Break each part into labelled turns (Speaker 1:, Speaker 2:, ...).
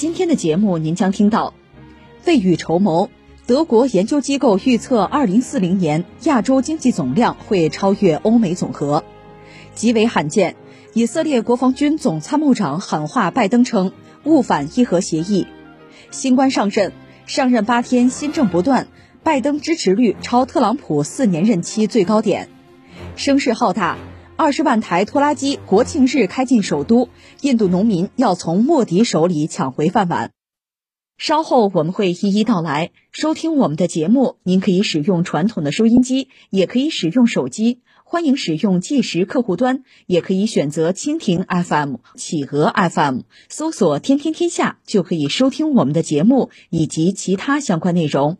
Speaker 1: 今天的节目您将听到：未雨绸缪，德国研究机构预测2040年亚洲经济总量会超越欧美总和，极为罕见。以色列国防军总参谋长喊话拜登称误反伊核协议。新官上任，上任八天新政不断，拜登支持率超特朗普四年任期最高点。声势浩大。二十万台拖拉机国庆日开进首都，印度农民要从莫迪手里抢回饭碗。稍后我们会一一道来。收听我们的节目，您可以使用传统的收音机，也可以使用手机，欢迎使用计时客户端，也可以选择蜻蜓 FM、企鹅 FM，搜索“天天天下”就可以收听我们的节目以及其他相关内容。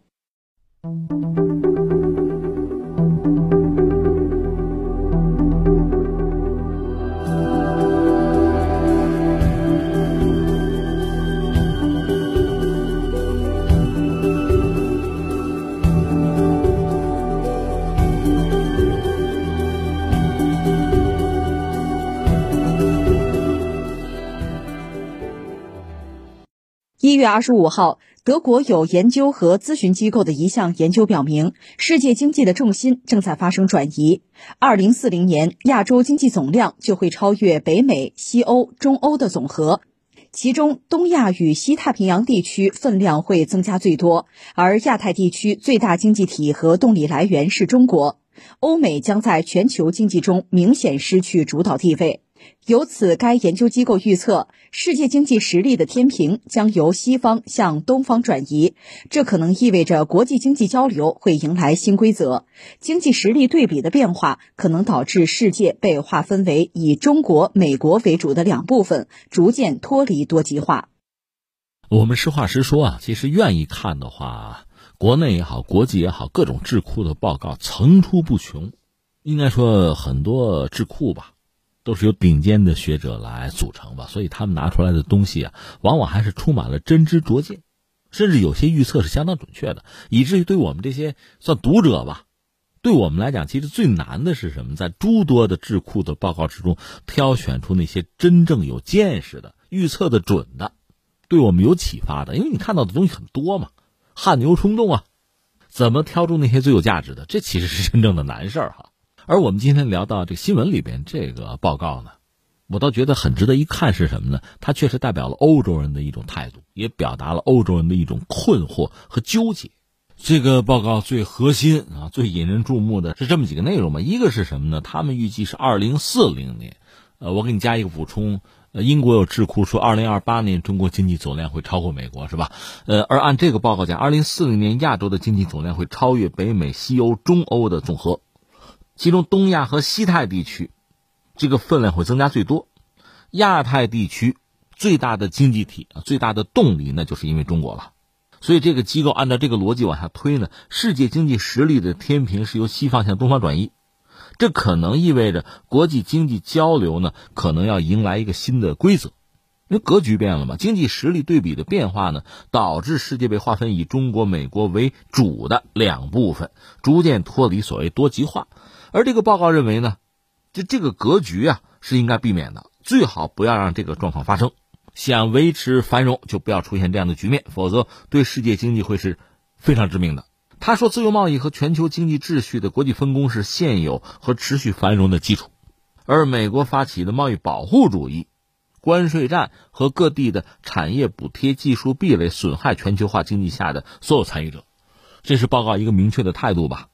Speaker 1: 一月二十五号，德国有研究和咨询机构的一项研究表明，世界经济的重心正在发生转移。二零四零年，亚洲经济总量就会超越北美、西欧、中欧的总和，其中东亚与西太平洋地区分量会增加最多，而亚太地区最大经济体和动力来源是中国，欧美将在全球经济中明显失去主导地位。由此，该研究机构预测，世界经济实力的天平将由西方向东方转移，这可能意味着国际经济交流会迎来新规则。经济实力对比的变化可能导致世界被划分为以中国、美国为主的两部分，逐渐脱离多极化。
Speaker 2: 我们实话实说啊，其实愿意看的话，国内也好，国际也好，各种智库的报告层出不穷，应该说很多智库吧。都是由顶尖的学者来组成吧，所以他们拿出来的东西啊，往往还是充满了真知灼见，甚至有些预测是相当准确的，以至于对我们这些算读者吧，对我们来讲，其实最难的是什么？在诸多的智库的报告之中，挑选出那些真正有见识的、预测的准的，对我们有启发的。因为你看到的东西很多嘛，汗牛充栋啊，怎么挑出那些最有价值的？这其实是真正的难事儿哈。而我们今天聊到这个新闻里边这个报告呢，我倒觉得很值得一看是什么呢？它确实代表了欧洲人的一种态度，也表达了欧洲人的一种困惑和纠结。这个报告最核心啊，最引人注目的是这么几个内容嘛。一个是什么呢？他们预计是二零四零年，呃，我给你加一个补充，呃，英国有智库说二零二八年中国经济总量会超过美国，是吧？呃，而按这个报告讲，二零四零年亚洲的经济总量会超越北美、西欧、中欧的总和。其中，东亚和西太地区，这个分量会增加最多。亚太地区最大的经济体啊，最大的动力，那就是因为中国了。所以，这个机构按照这个逻辑往下推呢，世界经济实力的天平是由西方向东方转移。这可能意味着国际经济交流呢，可能要迎来一个新的规则，因为格局变了嘛。经济实力对比的变化呢，导致世界被划分以中国、美国为主的两部分，逐渐脱离所谓多极化。而这个报告认为呢，就这个格局啊是应该避免的，最好不要让这个状况发生。想维持繁荣，就不要出现这样的局面，否则对世界经济会是非常致命的。他说，自由贸易和全球经济秩序的国际分工是现有和持续繁荣的基础，而美国发起的贸易保护主义、关税战和各地的产业补贴、技术壁垒，损害全球化经济下的所有参与者。这是报告一个明确的态度吧。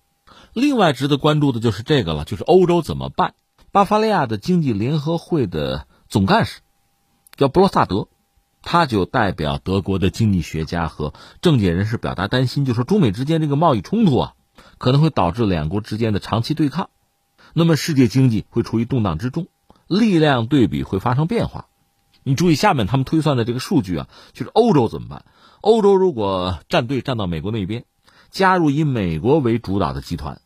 Speaker 2: 另外值得关注的就是这个了，就是欧洲怎么办？巴伐利亚的经济联合会的总干事叫布罗萨德，他就代表德国的经济学家和政界人士表达担心，就说中美之间这个贸易冲突啊，可能会导致两国之间的长期对抗，那么世界经济会处于动荡之中，力量对比会发生变化。你注意下面他们推算的这个数据啊，就是欧洲怎么办？欧洲如果站队站到美国那边，加入以美国为主导的集团，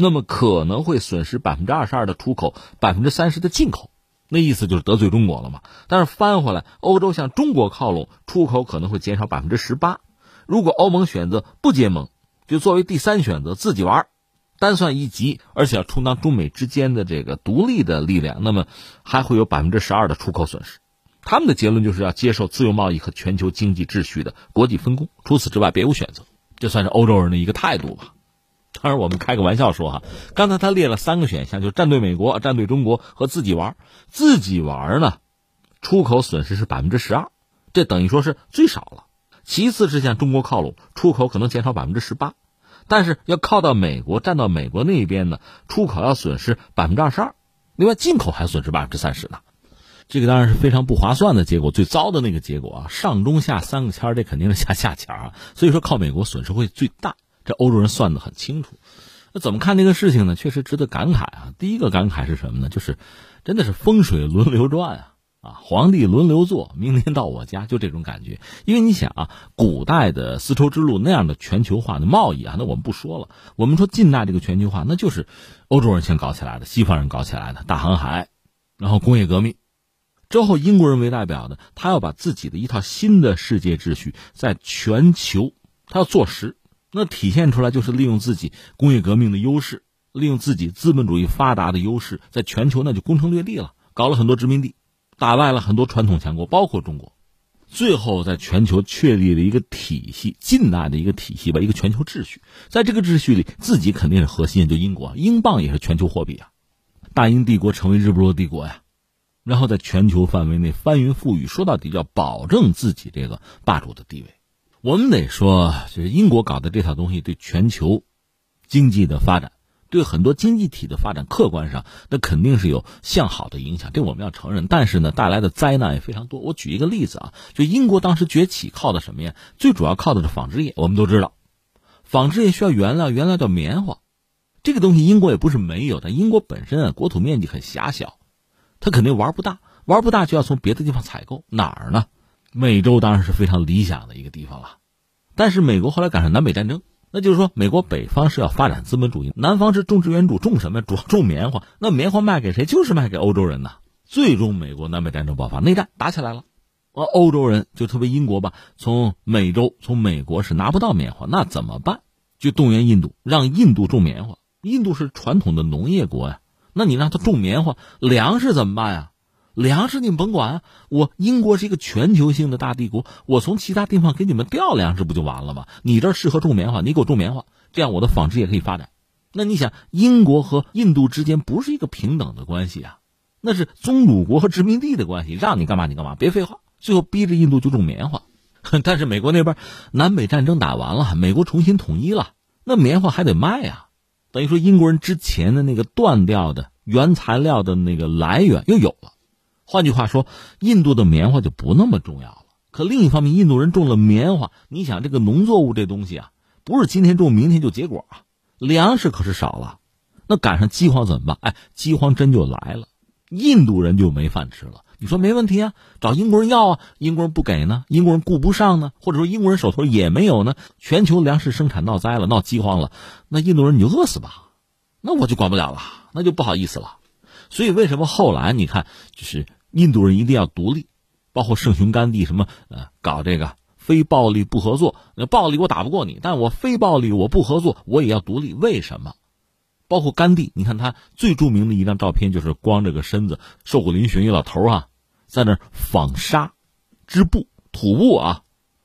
Speaker 2: 那么可能会损失百分之二十二的出口，百分之三十的进口。那意思就是得罪中国了嘛？但是翻回来，欧洲向中国靠拢，出口可能会减少百分之十八。如果欧盟选择不结盟，就作为第三选择自己玩，单算一级，而且要充当中美之间的这个独立的力量，那么还会有百分之十二的出口损失。他们的结论就是要接受自由贸易和全球经济秩序的国际分工，除此之外别无选择。这算是欧洲人的一个态度吧。当然，我们开个玩笑说哈，刚才他列了三个选项，就站队美国、站队中国和自己玩。自己玩呢，出口损失是百分之十二，这等于说是最少了。其次是向中国靠拢，出口可能减少百分之十八，但是要靠到美国、站到美国那边呢，出口要损失百分之二十二，另外进口还损失百分之三十呢。这个当然是非常不划算的结果，最糟的那个结果啊，上中下三个签这肯定是下下签啊。所以说靠美国损失会最大。这欧洲人算得很清楚，那怎么看这个事情呢？确实值得感慨啊。第一个感慨是什么呢？就是真的是风水轮流转啊，啊，皇帝轮流坐，明年到我家，就这种感觉。因为你想啊，古代的丝绸之路那样的全球化的贸易啊，那我们不说了。我们说近代这个全球化，那就是欧洲人先搞起来的，西方人搞起来的大航海，然后工业革命之后，英国人为代表的，他要把自己的一套新的世界秩序在全球，他要做实。那体现出来就是利用自己工业革命的优势，利用自己资本主义发达的优势，在全球那就攻城略地了，搞了很多殖民地，打败了很多传统强国，包括中国，最后在全球确立了一个体系，近代的一个体系吧，一个全球秩序。在这个秩序里，自己肯定是核心，就英国，英镑也是全球货币啊，大英帝国成为日不落帝国呀，然后在全球范围内翻云覆雨，说到底要保证自己这个霸主的地位。我们得说，就是英国搞的这套东西，对全球经济的发展，对很多经济体的发展，客观上那肯定是有向好的影响，这我们要承认。但是呢，带来的灾难也非常多。我举一个例子啊，就英国当时崛起靠的什么呀？最主要靠的是纺织业。我们都知道，纺织业需要原料，原料叫棉花，这个东西英国也不是没有的。英国本身啊，国土面积很狭小，它肯定玩不大，玩不大就要从别的地方采购，哪儿呢？美洲当然是非常理想的一个地方了，但是美国后来赶上南北战争，那就是说美国北方是要发展资本主义，南方是种植园主，种什么？主要种棉花。那棉花卖给谁？就是卖给欧洲人呐。最终美国南北战争爆发，内战打起来了，而欧洲人就特别英国吧，从美洲从美国是拿不到棉花，那怎么办？就动员印度，让印度种棉花。印度是传统的农业国呀，那你让他种棉花，粮食怎么办呀？粮食你们甭管，我英国是一个全球性的大帝国，我从其他地方给你们调粮食不就完了吗？你这适合种棉花，你给我种棉花，这样我的纺织业可以发展。那你想，英国和印度之间不是一个平等的关系啊，那是宗主国和殖民地的关系，让你干嘛你干嘛，别废话。最后逼着印度就种棉花，但是美国那边南北战争打完了，美国重新统一了，那棉花还得卖啊，等于说英国人之前的那个断掉的原材料的那个来源又有了。换句话说，印度的棉花就不那么重要了。可另一方面，印度人种了棉花，你想这个农作物这东西啊，不是今天种明天就结果啊，粮食可是少了。那赶上饥荒怎么办？哎，饥荒真就来了，印度人就没饭吃了。你说没问题啊？找英国人要啊，英国人不给呢，英国人顾不上呢，或者说英国人手头也没有呢。全球粮食生产闹灾了，闹饥荒了，那印度人你就饿死吧，那我就管不了了，那就不好意思了。所以为什么后来你看就是。印度人一定要独立，包括圣雄甘地什么呃，搞这个非暴力不合作。那暴力我打不过你，但我非暴力我不合作，我也要独立。为什么？包括甘地，你看他最著名的一张照片就是光着个身子，瘦骨嶙峋一老头啊，在那纺纱织布土布啊，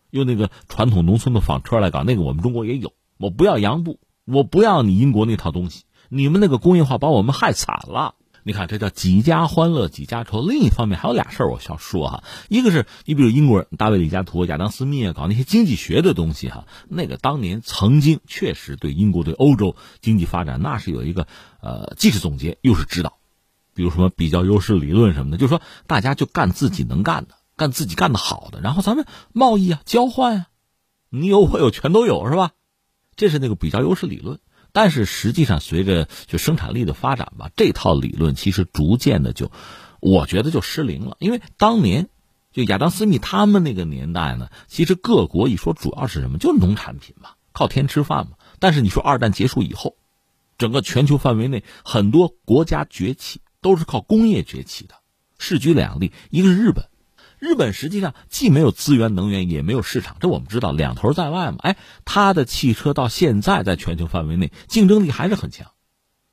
Speaker 2: 用那个传统农村的纺车来搞。那个我们中国也有。我不要洋布，我不要你英国那套东西。你们那个工业化把我们害惨了。你看，这叫几家欢乐几家愁。另一方面，还有俩事儿我需要说哈。一个是你比如英国人大卫李嘉图、亚当斯密啊，搞那些经济学的东西哈，那个当年曾经确实对英国对欧洲经济发展那是有一个呃，既是总结又是指导。比如什么比较优势理论什么的，就是说大家就干自己能干的，干自己干的好的，然后咱们贸易啊，交换啊，你有我有全都有是吧？这是那个比较优势理论。但是实际上，随着就生产力的发展吧，这套理论其实逐渐的就，我觉得就失灵了。因为当年就亚当·斯密他们那个年代呢，其实各国一说主要是什么，就是农产品嘛，靠天吃饭嘛。但是你说二战结束以后，整个全球范围内很多国家崛起都是靠工业崛起的。势举两例，一个是日本，日本实际上既没有资源能源，也没有市场，这我们知道两头在外嘛。哎，它的汽车到现在在全球范围内竞争力还是很强。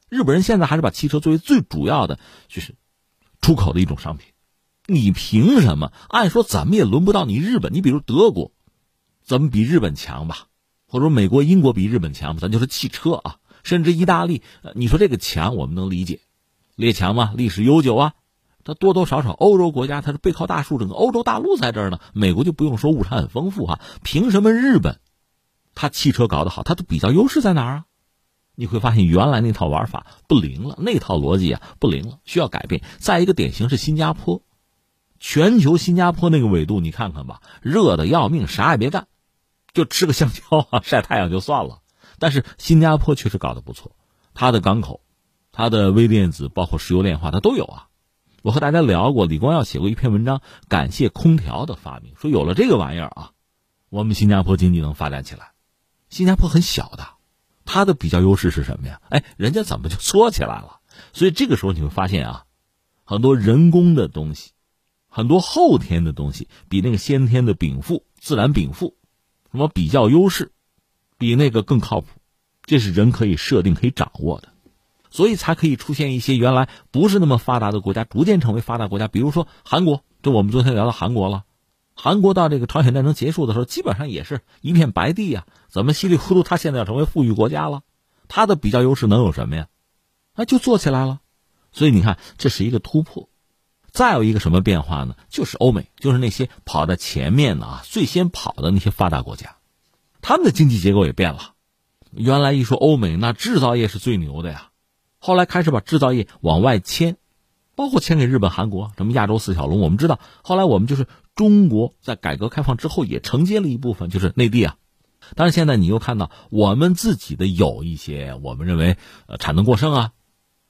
Speaker 2: 日本人现在还是把汽车作为最主要的就是出口的一种商品。你凭什么？按说怎么也轮不到你日本。你比如德国，怎么比日本强吧？或者说美国、英国比日本强？咱就是汽车啊，甚至意大利，你说这个强我们能理解，列强嘛，历史悠久啊。它多多少少欧洲国家它是背靠大树，整个欧洲大陆在这儿呢。美国就不用说，物产很丰富哈。凭什么日本，它汽车搞得好，它的比较优势在哪儿啊？你会发现原来那套玩法不灵了，那套逻辑啊不灵了，需要改变。再一个典型是新加坡。全球新加坡那个纬度，你看看吧，热的要命，啥也别干，就吃个香蕉啊，晒太阳就算了。但是新加坡确实搞得不错，它的港口、它的微电子，包括石油炼化，它都有啊。我和大家聊过，李光耀写过一篇文章，感谢空调的发明，说有了这个玩意儿啊，我们新加坡经济能发展起来。新加坡很小的，它的比较优势是什么呀？哎，人家怎么就缩起来了？所以这个时候你会发现啊，很多人工的东西。很多后天的东西比那个先天的禀赋、自然禀赋，什么比较优势，比那个更靠谱，这是人可以设定、可以掌握的，所以才可以出现一些原来不是那么发达的国家逐渐成为发达国家。比如说韩国，这我们昨天聊到韩国了。韩国到这个朝鲜战争结束的时候，基本上也是一片白地呀。怎么稀里糊涂，他现在要成为富裕国家了？他的比较优势能有什么呀？那就做起来了。所以你看，这是一个突破。再有一个什么变化呢？就是欧美，就是那些跑在前面的啊，最先跑的那些发达国家，他们的经济结构也变了。原来一说欧美，那制造业是最牛的呀，后来开始把制造业往外迁，包括迁给日本、韩国，什么亚洲四小龙。我们知道，后来我们就是中国在改革开放之后也承接了一部分，就是内地啊。但是现在你又看到我们自己的有一些，我们认为呃产能过剩啊。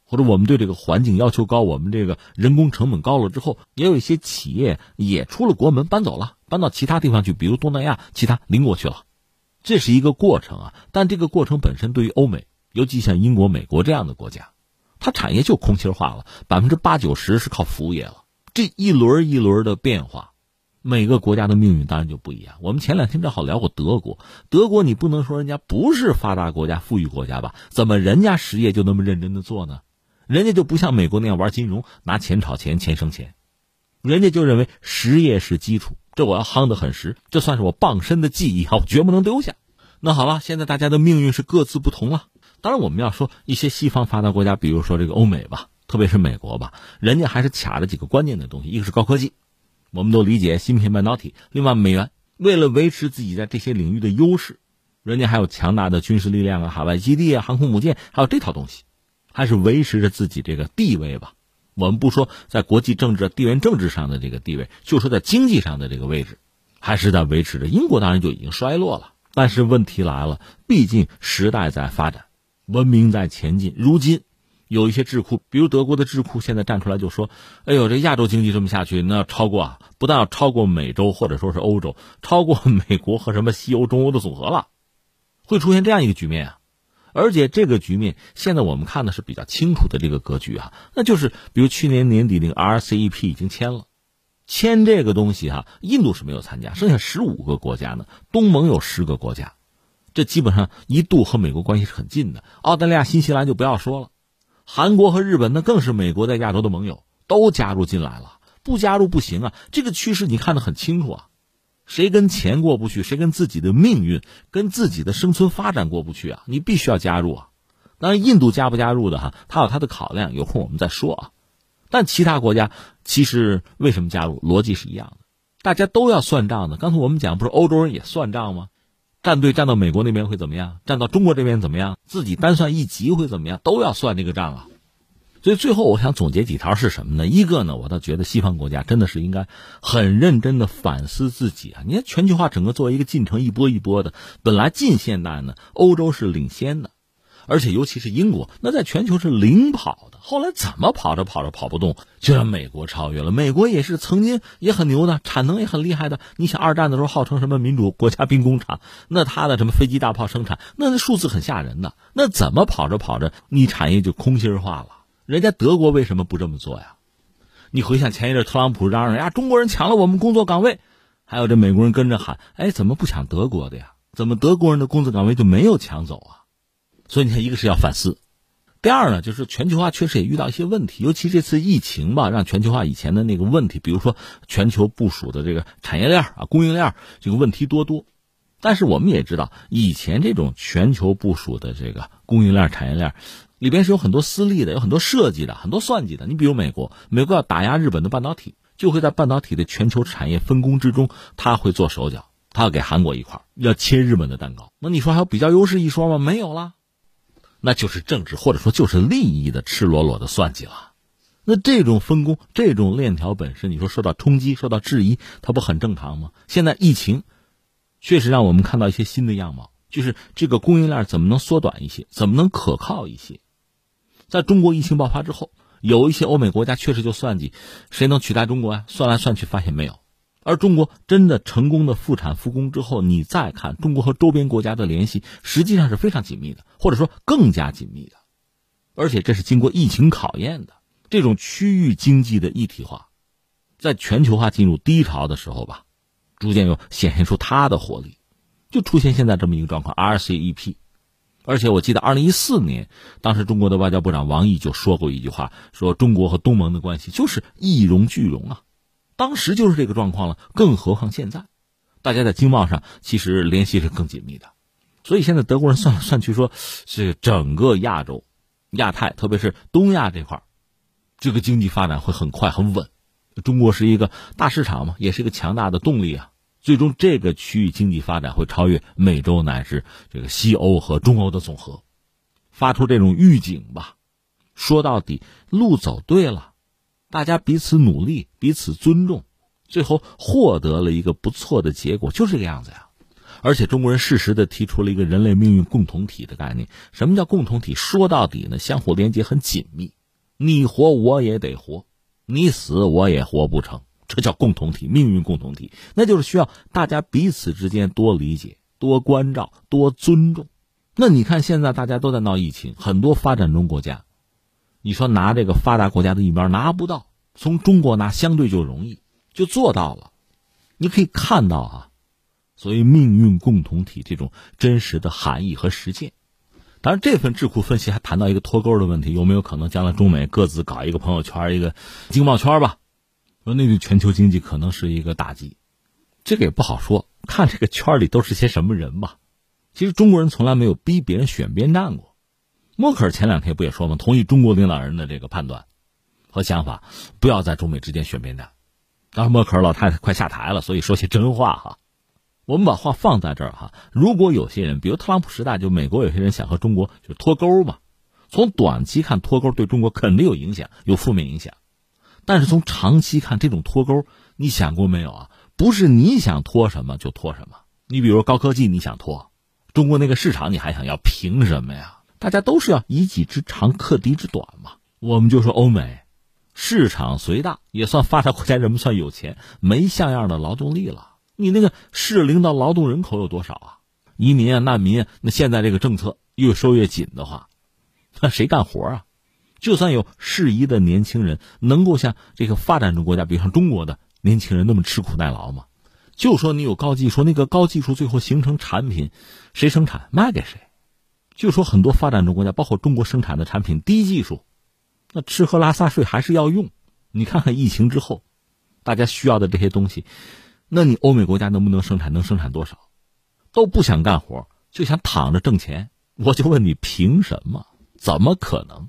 Speaker 2: 或者我们对这个环境要求高，我们这个人工成本高了之后，也有一些企业也出了国门搬走了，搬到其他地方去，比如东南亚其他邻国去了，这是一个过程啊。但这个过程本身对于欧美，尤其像英国、美国这样的国家，它产业就空心化了，百分之八九十是靠服务业了。这一轮一轮的变化，每个国家的命运当然就不一样。我们前两天正好聊过德国，德国你不能说人家不是发达国家、富裕国家吧？怎么人家实业就那么认真的做呢？人家就不像美国那样玩金融，拿钱炒钱，钱生钱，人家就认为实业是基础，这我要夯得很实，这算是我傍身的技艺啊，我绝不能丢下。那好了，现在大家的命运是各自不同了。当然，我们要说一些西方发达国家，比如说这个欧美吧，特别是美国吧，人家还是卡着几个关键的东西，一个是高科技，我们都理解芯片半导体；另外，美元为了维持自己在这些领域的优势，人家还有强大的军事力量啊、海外基地啊、航空母舰，还有这套东西。还是维持着自己这个地位吧。我们不说在国际政治、地缘政治上的这个地位，就说在经济上的这个位置，还是在维持着。英国当然就已经衰落了，但是问题来了，毕竟时代在发展，文明在前进。如今有一些智库，比如德国的智库，现在站出来就说：“哎呦，这亚洲经济这么下去，那要超过啊，不但要超过美洲或者说是欧洲，超过美国和什么西欧、中欧的组合了，会出现这样一个局面啊。”而且这个局面现在我们看的是比较清楚的这个格局啊，那就是比如去年年底那个 RCEP 已经签了，签这个东西哈，印度是没有参加，剩下十五个国家呢，东盟有十个国家，这基本上一度和美国关系是很近的。澳大利亚、新西兰就不要说了，韩国和日本那更是美国在亚洲的盟友，都加入进来了，不加入不行啊。这个趋势你看得很清楚啊。谁跟钱过不去，谁跟自己的命运、跟自己的生存发展过不去啊？你必须要加入啊！当然，印度加不加入的哈，他有他的考量，有空我们再说啊。但其他国家其实为什么加入，逻辑是一样的，大家都要算账的。刚才我们讲，不是欧洲人也算账吗？战队站到美国那边会怎么样？站到中国这边怎么样？自己单算一级会怎么样？都要算这个账啊。所以最后我想总结几条是什么呢？一个呢，我倒觉得西方国家真的是应该很认真的反思自己啊！你看全球化整个作为一个进程，一波一波的，本来近现代呢，欧洲是领先的，而且尤其是英国，那在全球是领跑的。后来怎么跑着跑着跑不动，就让美国超越了。美国也是曾经也很牛的，产能也很厉害的。你想二战的时候号称什么民主国家兵工厂，那它的什么飞机大炮生产，那那数字很吓人的。那怎么跑着跑着，你产业就空心化了？人家德国为什么不这么做呀？你回想前一阵特朗普嚷嚷呀，中国人抢了我们工作岗位，还有这美国人跟着喊，哎，怎么不抢德国的呀？怎么德国人的工作岗位就没有抢走啊？所以你看，一个是要反思，第二呢，就是全球化确实也遇到一些问题，尤其这次疫情吧，让全球化以前的那个问题，比如说全球部署的这个产业链啊、供应链这个问题多多。但是我们也知道，以前这种全球部署的这个供应链、产业链里边是有很多私利的，有很多设计的，很多算计的。你比如美国，美国要打压日本的半导体，就会在半导体的全球产业分工之中，他会做手脚，他要给韩国一块，要切日本的蛋糕。那你说还有比较优势一说吗？没有了。那就是政治或者说就是利益的赤裸裸的算计了，那这种分工、这种链条本身，你说受到冲击、受到质疑，它不很正常吗？现在疫情确实让我们看到一些新的样貌，就是这个供应链怎么能缩短一些，怎么能可靠一些？在中国疫情爆发之后，有一些欧美国家确实就算计谁能取代中国啊？算来算去发现没有。而中国真的成功的复产复工之后，你再看中国和周边国家的联系，实际上是非常紧密的，或者说更加紧密的，而且这是经过疫情考验的。这种区域经济的一体化，在全球化进入低潮的时候吧，逐渐又显现出它的活力，就出现现在这么一个状况：RCEP。而且我记得二零一四年，当时中国的外交部长王毅就说过一句话，说中国和东盟的关系就是一荣俱荣啊。当时就是这个状况了，更何况现在，大家在经贸上其实联系是更紧密的，所以现在德国人算来算去说，是整个亚洲、亚太，特别是东亚这块这个经济发展会很快很稳。中国是一个大市场嘛，也是一个强大的动力啊。最终这个区域经济发展会超越美洲乃至这个西欧和中欧的总和，发出这种预警吧。说到底，路走对了。大家彼此努力，彼此尊重，最后获得了一个不错的结果，就这个样子呀。而且中国人适时的提出了一个人类命运共同体的概念。什么叫共同体？说到底呢，相互连接很紧密，你活我也得活，你死我也活不成，这叫共同体，命运共同体。那就是需要大家彼此之间多理解、多关照、多尊重。那你看现在大家都在闹疫情，很多发展中国家。你说拿这个发达国家的疫苗拿不到，从中国拿相对就容易，就做到了。你可以看到啊，所谓命运共同体这种真实的含义和实践。当然，这份智库分析还谈到一个脱钩的问题，有没有可能将来中美各自搞一个朋友圈、一个经贸圈吧？说那对全球经济可能是一个打击，这个也不好说，看这个圈里都是些什么人吧。其实中国人从来没有逼别人选边站过。默克尔前两天不也说吗？同意中国领导人的这个判断和想法，不要在中美之间选边站。当然，默克尔老太太快下台了，所以说些真话哈。我们把话放在这儿哈。如果有些人，比如特朗普时代，就美国有些人想和中国就脱钩嘛。从短期看，脱钩对中国肯定有影响，有负面影响。但是从长期看，这种脱钩，你想过没有啊？不是你想脱什么就脱什么。你比如高科技，你想脱，中国那个市场你还想要，凭什么呀？大家都是要以己之长克敌之短嘛。我们就说欧美，市场虽大，也算发达国家，人们算有钱，没像样的劳动力了。你那个适龄的劳动人口有多少啊？移民啊，难民啊，那现在这个政策越收越紧的话，那谁干活啊？就算有适宜的年轻人，能够像这个发展中国家，比如像中国的年轻人那么吃苦耐劳吗？就说你有高技术，那个高技术最后形成产品，谁生产卖给谁？就说很多发展中国家，包括中国生产的产品低技术，那吃喝拉撒睡还是要用。你看看疫情之后，大家需要的这些东西，那你欧美国家能不能生产？能生产多少？都不想干活，就想躺着挣钱。我就问你，凭什么？怎么可能？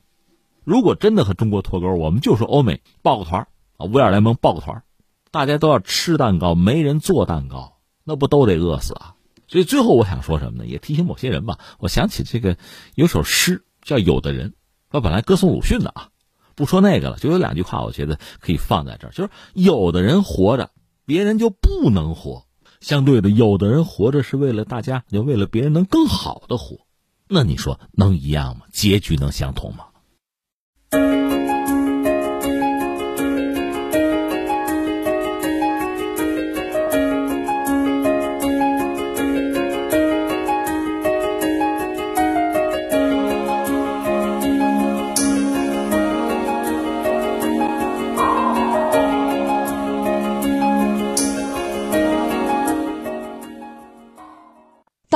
Speaker 2: 如果真的和中国脱钩，我们就说欧美抱个团啊，威尔联盟抱个团大家都要吃蛋糕，没人做蛋糕，那不都得饿死啊？所以最后我想说什么呢？也提醒某些人吧。我想起这个有首诗叫《有的人》，我本来歌颂鲁迅的啊，不说那个了，就有两句话，我觉得可以放在这儿。就是有的人活着，别人就不能活；相对的，有的人活着是为了大家，就为了别人能更好的活。那你说能一样吗？结局能相同吗？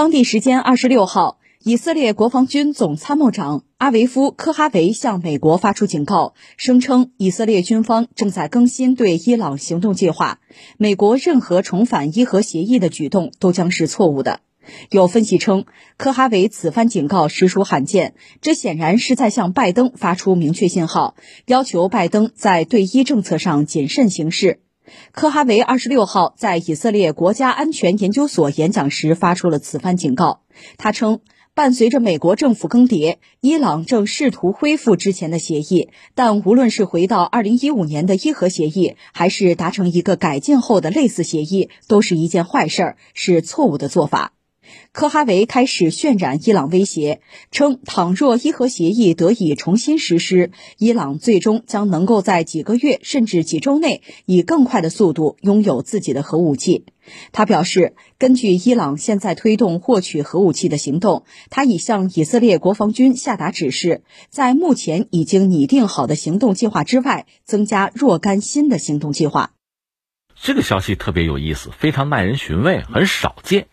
Speaker 1: 当地时间二十六号，以色列国防军总参谋长阿维夫·科哈维向美国发出警告，声称以色列军方正在更新对伊朗行动计划，美国任何重返伊核协议的举动都将是错误的。有分析称，科哈维此番警告实属罕见，这显然是在向拜登发出明确信号，要求拜登在对伊政策上谨慎行事。科哈维二十六号在以色列国家安全研究所演讲时发出了此番警告。他称，伴随着美国政府更迭，伊朗正试图恢复之前的协议，但无论是回到二零一五年的伊核协议，还是达成一个改进后的类似协议，都是一件坏事儿，是错误的做法。科哈维开始渲染伊朗威胁，称倘若伊核协议得以重新实施，伊朗最终将能够在几个月甚至几周内以更快的速度拥有自己的核武器。他表示，根据伊朗现在推动获取核武器的行动，他已向以色列国防军下达指示，在目前已经拟定好的行动计划之外，增加若干新的行动计划。
Speaker 2: 这个消息特别有意思，非常耐人寻味，很少见。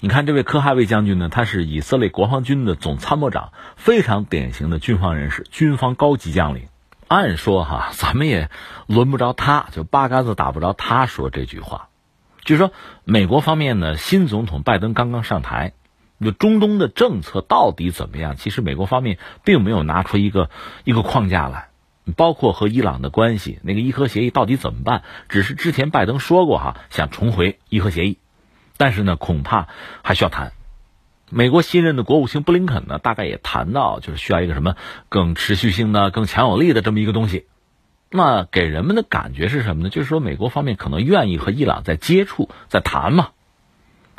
Speaker 2: 你看，这位科哈维将军呢，他是以色列国防军的总参谋长，非常典型的军方人士，军方高级将领。按说哈，咱们也轮不着他，就八竿子打不着他说这句话。据说美国方面呢，新总统拜登刚刚上台，就中东的政策到底怎么样？其实美国方面并没有拿出一个一个框架来，包括和伊朗的关系，那个伊核协议到底怎么办？只是之前拜登说过哈，想重回伊核协议。但是呢，恐怕还需要谈。美国新任的国务卿布林肯呢，大概也谈到，就是需要一个什么更持续性的、更强有力的这么一个东西。那给人们的感觉是什么呢？就是说，美国方面可能愿意和伊朗在接触、在谈嘛，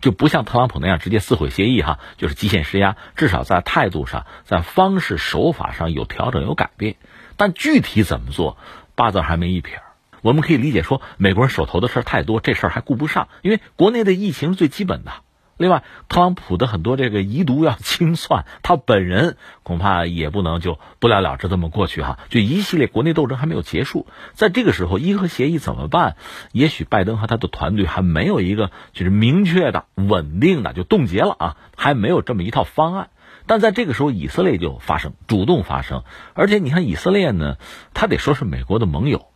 Speaker 2: 就不像特朗普那样直接撕毁协议哈，就是极限施压。至少在态度上、在方式手法上有调整、有改变。但具体怎么做，八字还没一撇。我们可以理解说，美国人手头的事儿太多，这事儿还顾不上，因为国内的疫情是最基本的。另外，特朗普的很多这个遗毒要清算，他本人恐怕也不能就不了了之这么过去哈。就一系列国内斗争还没有结束，在这个时候，伊核协议怎么办？也许拜登和他的团队还没有一个就是明确的、稳定的就冻结了啊，还没有这么一套方案。但在这个时候，以色列就发生，主动发生，而且你看以色列呢，他得说是美国的盟友。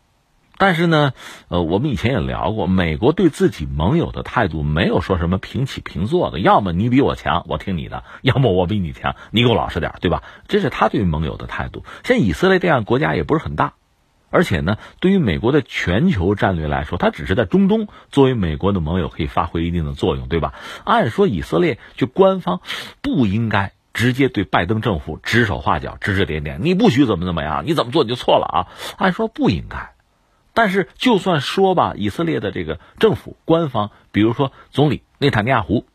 Speaker 2: 但是呢，呃，我们以前也聊过，美国对自己盟友的态度没有说什么平起平坐的，要么你比我强，我听你的；要么我比你强，你给我老实点，对吧？这是他对盟友的态度。像以色列这样国家也不是很大，而且呢，对于美国的全球战略来说，它只是在中东作为美国的盟友可以发挥一定的作用，对吧？按说以色列就官方 不应该直接对拜登政府指手画脚、指指点点，你不许怎么怎么样，你怎么做你就错了啊！按说不应该。但是，就算说吧，以色列的这个政府官方，比如说总理内塔尼亚胡，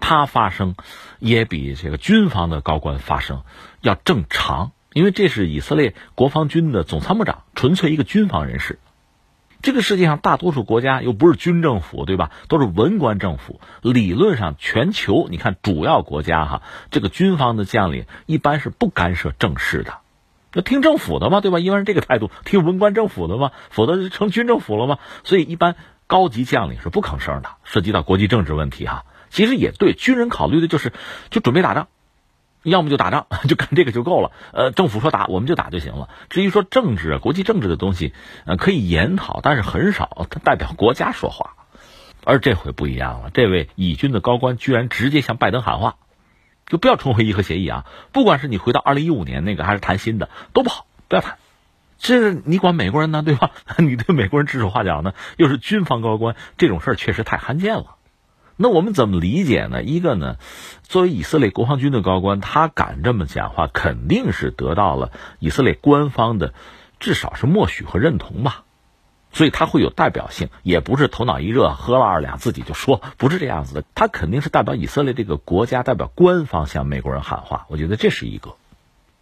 Speaker 2: 他发声也比这个军方的高官发声要正常，因为这是以色列国防军的总参谋长，纯粹一个军方人士。这个世界上大多数国家又不是军政府，对吧？都是文官政府。理论上，全球你看主要国家哈，这个军方的将领一般是不干涉政事的。那听政府的嘛，对吧？一般是这个态度，听文官政府的嘛，否则就成军政府了嘛。所以一般高级将领是不吭声的。涉及到国际政治问题哈，其实也对，军人考虑的就是就准备打仗，要么就打仗，就干这个就够了。呃，政府说打，我们就打就行了。至于说政治啊、国际政治的东西，呃，可以研讨，但是很少他代表国家说话。而这回不一样了，这位以军的高官居然直接向拜登喊话。就不要重回伊核协议啊！不管是你回到二零一五年那个，还是谈新的，都不好，不要谈。这你管美国人呢，对吧？你对美国人指手画脚呢？又是军方高官，这种事儿确实太罕见了。那我们怎么理解呢？一个呢，作为以色列国防军的高官，他敢这么讲话，肯定是得到了以色列官方的至少是默许和认同吧。所以他会有代表性，也不是头脑一热喝了二两自己就说，不是这样子的。他肯定是代表以色列这个国家，代表官方向美国人喊话。我觉得这是一个。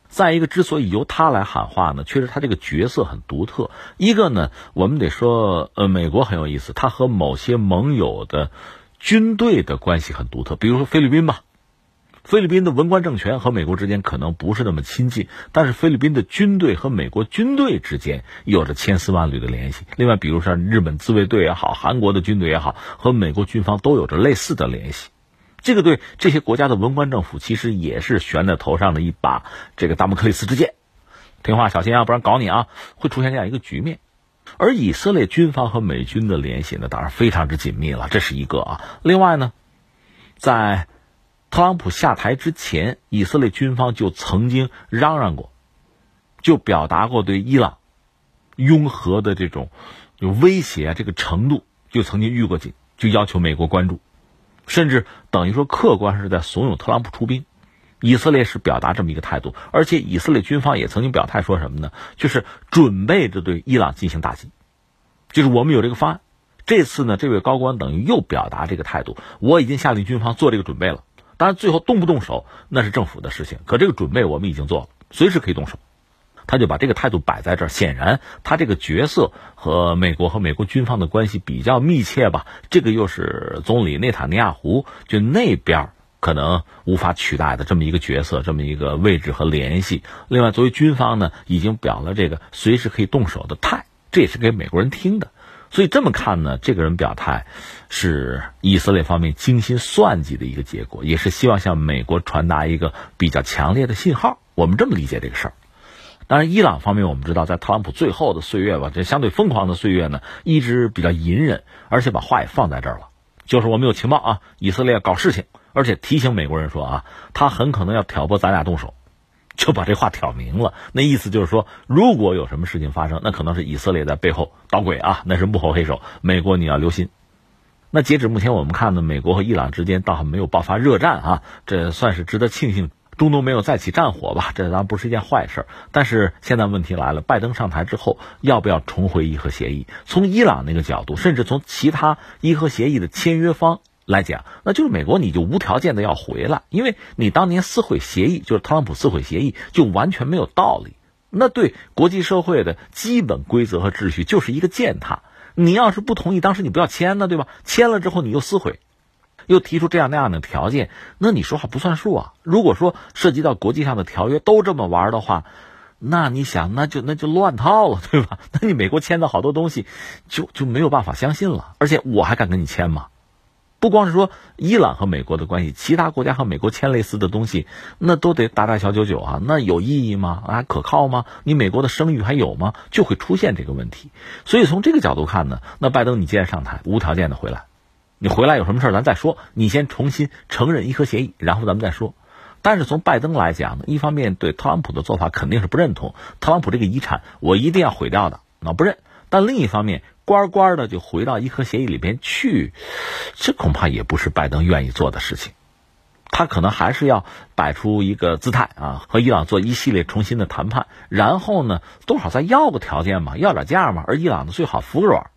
Speaker 2: 再一个，之所以由他来喊话呢，确实他这个角色很独特。一个呢，我们得说，呃，美国很有意思，他和某些盟友的军队的关系很独特，比如说菲律宾吧。菲律宾的文官政权和美国之间可能不是那么亲近，但是菲律宾的军队和美国军队之间有着千丝万缕的联系。另外，比如像日本自卫队也好，韩国的军队也好，和美国军方都有着类似的联系。这个对这些国家的文官政府其实也是悬在头上的一把这个达摩克里斯之剑。听话，小心啊，不然搞你啊！会出现这样一个局面。而以色列军方和美军的联系呢，当然非常之紧密了，这是一个啊。另外呢，在特朗普下台之前，以色列军方就曾经嚷嚷过，就表达过对伊朗拥核的这种有威胁啊这个程度，就曾经预过警，就要求美国关注，甚至等于说客观是在怂恿特朗普出兵。以色列是表达这么一个态度，而且以色列军方也曾经表态说什么呢？就是准备着对伊朗进行打击，就是我们有这个方案。这次呢，这位高官等于又表达这个态度，我已经下令军方做这个准备了。当然，最后动不动手那是政府的事情，可这个准备我们已经做了，随时可以动手。他就把这个态度摆在这儿，显然他这个角色和美国和美国军方的关系比较密切吧。这个又是总理内塔尼亚胡就那边可能无法取代的这么一个角色，这么一个位置和联系。另外，作为军方呢，已经表了这个随时可以动手的态，这也是给美国人听的。所以这么看呢，这个人表态是以色列方面精心算计的一个结果，也是希望向美国传达一个比较强烈的信号。我们这么理解这个事儿。当然，伊朗方面我们知道，在特朗普最后的岁月吧，这相对疯狂的岁月呢，一直比较隐忍，而且把话也放在这儿了，就是我们有情报啊，以色列搞事情，而且提醒美国人说啊，他很可能要挑拨咱俩动手。就把这话挑明了，那意思就是说，如果有什么事情发生，那可能是以色列在背后捣鬼啊，那是幕后黑手。美国你要留心。那截止目前我们看呢，美国和伊朗之间倒还没有爆发热战啊，这算是值得庆幸，中东没有再起战火吧？这当然不是一件坏事。但是现在问题来了，拜登上台之后要不要重回伊核协议？从伊朗那个角度，甚至从其他伊核协议的签约方。来讲，那就是美国你就无条件的要回来，因为你当年撕毁协议，就是特朗普撕毁协议，就完全没有道理。那对国际社会的基本规则和秩序就是一个践踏。你要是不同意，当时你不要签呢，对吧？签了之后你又撕毁，又提出这样那样的条件，那你说话不算数啊。如果说涉及到国际上的条约都这么玩的话，那你想那就那就乱套了，对吧？那你美国签的好多东西就就没有办法相信了。而且我还敢跟你签吗？不光是说伊朗和美国的关系，其他国家和美国签类似的东西，那都得大大小九九啊，那有意义吗？啊可靠吗？你美国的声誉还有吗？就会出现这个问题。所以从这个角度看呢，那拜登你既然上台，无条件的回来，你回来有什么事儿咱再说。你先重新承认伊核协议，然后咱们再说。但是从拜登来讲呢，一方面对特朗普的做法肯定是不认同，特朗普这个遗产我一定要毁掉的，那不认。但另一方面，乖乖的就回到伊核协议里边去，这恐怕也不是拜登愿意做的事情。他可能还是要摆出一个姿态啊，和伊朗做一系列重新的谈判，然后呢，多少再要个条件嘛，要点价嘛。而伊朗呢，最好服软，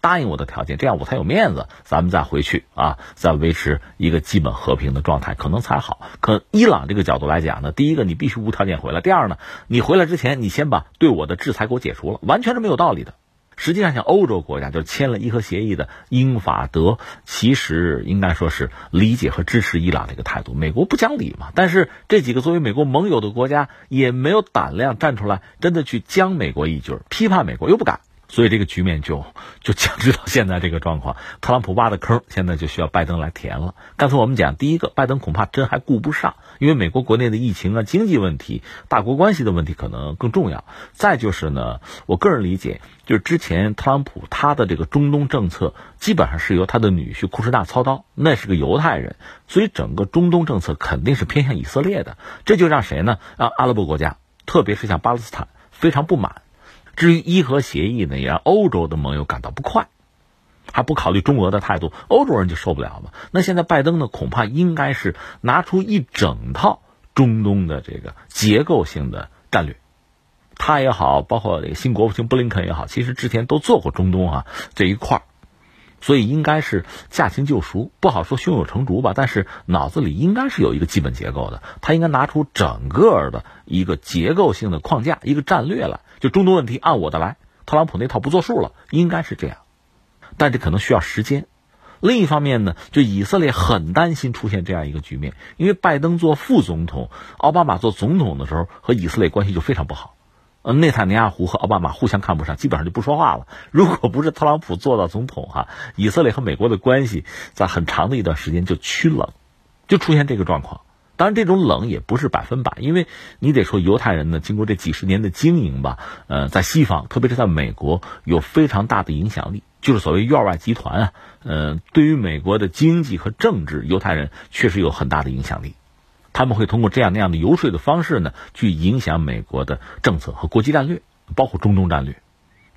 Speaker 2: 答应我的条件，这样我才有面子，咱们再回去啊，再维持一个基本和平的状态，可能才好。可伊朗这个角度来讲呢，第一个你必须无条件回来，第二呢，你回来之前，你先把对我的制裁给我解除了，完全是没有道理的。实际上，像欧洲国家就签了伊核协议的英法德，其实应该说是理解和支持伊朗的一个态度。美国不讲理嘛，但是这几个作为美国盟友的国家也没有胆量站出来，真的去将美国一军，批判美国又不敢。所以这个局面就就僵持到现在这个状况。特朗普挖的坑，现在就需要拜登来填了。刚才我们讲，第一个，拜登恐怕真还顾不上，因为美国国内的疫情啊、经济问题、大国关系的问题可能更重要。再就是呢，我个人理解，就是之前特朗普他的这个中东政策基本上是由他的女婿库什纳操刀，那是个犹太人，所以整个中东政策肯定是偏向以色列的。这就让谁呢？让阿拉伯国家，特别是像巴勒斯坦非常不满。至于伊核协议呢，也让欧洲的盟友感到不快，还不考虑中俄的态度，欧洲人就受不了嘛。那现在拜登呢，恐怕应该是拿出一整套中东的这个结构性的战略，他也好，包括这个新国务卿布林肯也好，其实之前都做过中东啊这一块儿，所以应该是驾轻就熟，不好说胸有成竹吧，但是脑子里应该是有一个基本结构的。他应该拿出整个的一个结构性的框架，一个战略来，就中东问题按我的来，特朗普那套不作数了，应该是这样。但这可能需要时间。另一方面呢，就以色列很担心出现这样一个局面，因为拜登做副总统，奥巴马做总统的时候，和以色列关系就非常不好。呃，内塔尼亚胡和奥巴马互相看不上，基本上就不说话了。如果不是特朗普做到总统哈，以色列和美国的关系在很长的一段时间就趋冷，就出现这个状况。当然，这种冷也不是百分百，因为你得说犹太人呢，经过这几十年的经营吧，呃，在西方，特别是在美国，有非常大的影响力。就是所谓院外集团啊，呃，对于美国的经济和政治，犹太人确实有很大的影响力。他们会通过这样那样的游说的方式呢，去影响美国的政策和国际战略，包括中东战略。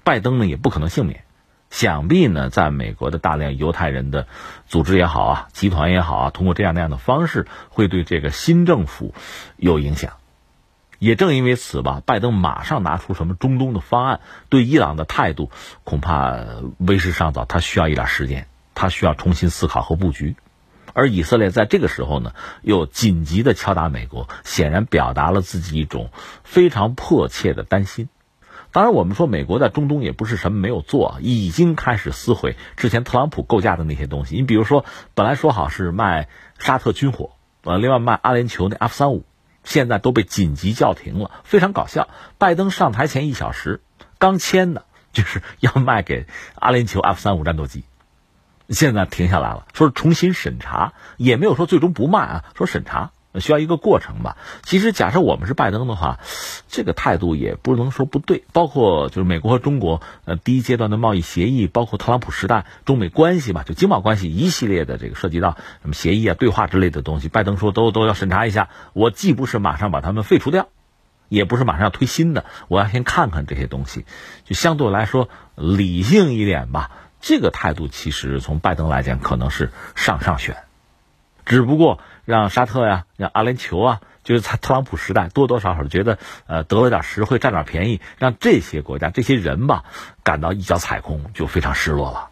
Speaker 2: 拜登呢也不可能幸免，想必呢，在美国的大量犹太人的组织也好啊，集团也好啊，通过这样那样的方式，会对这个新政府有影响。也正因为此吧，拜登马上拿出什么中东的方案，对伊朗的态度恐怕为时尚早，他需要一点时间，他需要重新思考和布局。而以色列在这个时候呢，又紧急的敲打美国，显然表达了自己一种非常迫切的担心。当然，我们说美国在中东也不是什么没有做，已经开始撕毁之前特朗普构架的那些东西。你比如说，本来说好是卖沙特军火，呃，另外卖阿联酋那 F 三五。现在都被紧急叫停了，非常搞笑。拜登上台前一小时刚签的，就是 要卖给阿联酋 F 三五战斗机，现在停下来了，说是重新审查，也没有说最终不卖啊，说审查。需要一个过程吧。其实，假设我们是拜登的话，这个态度也不能说不对。包括就是美国和中国呃第一阶段的贸易协议，包括特朗普时代中美关系吧，就经贸关系一系列的这个涉及到什么协议啊、对话之类的东西，拜登说都都要审查一下。我既不是马上把他们废除掉，也不是马上要推新的，我要先看看这些东西，就相对来说理性一点吧。这个态度其实从拜登来讲可能是上上选，只不过。让沙特呀，让阿联酋啊，就是在特朗普时代多多少少觉得，呃，得了点实惠，占点便宜，让这些国家、这些人吧，感到一脚踩空，就非常失落了。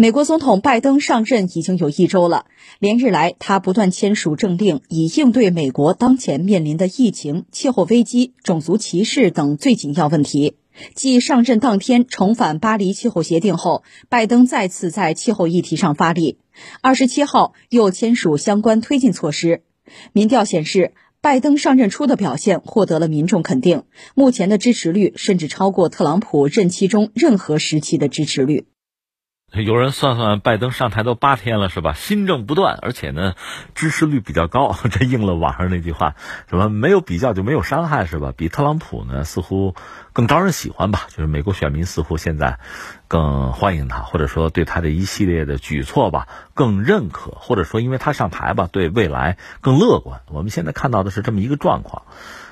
Speaker 1: 美国总统拜登上任已经有一周了，连日来他不断签署政令，以应对美国当前面临的疫情、气候危机、种族歧视等最紧要问题。继上任当天重返巴黎气候协定后，拜登再次在气候议题上发力。二十七号又签署相关推进措施。民调显示，拜登上任初的表现获得了民众肯定，目前的支持率甚至超过特朗普任期中任何时期的支持率。
Speaker 2: 有人算算，拜登上台都八天了，是吧？新政不断，而且呢，支持率比较高。这应了网上那句话，什么没有比较就没有伤害，是吧？比特朗普呢，似乎更招人喜欢吧？就是美国选民似乎现在更欢迎他，或者说对他的一系列的举措吧更认可，或者说因为他上台吧，对未来更乐观。我们现在看到的是这么一个状况。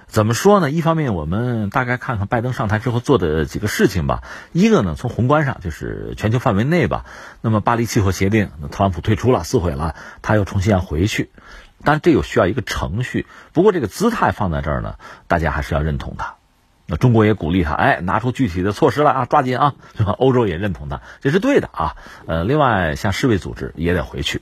Speaker 2: 怎么说呢？一方面，我们大概看看拜登上台之后做的几个事情吧。一个呢，从宏观上，就是全球范围内吧。那么，巴黎气候协定，特朗普退出了，撕毁了，他又重新要回去。当然，这又需要一个程序。不过，这个姿态放在这儿呢，大家还是要认同他。那中国也鼓励他，哎，拿出具体的措施来啊，抓紧啊，是吧？欧洲也认同他，这是对的啊。呃，另外，像世卫组织也得回去。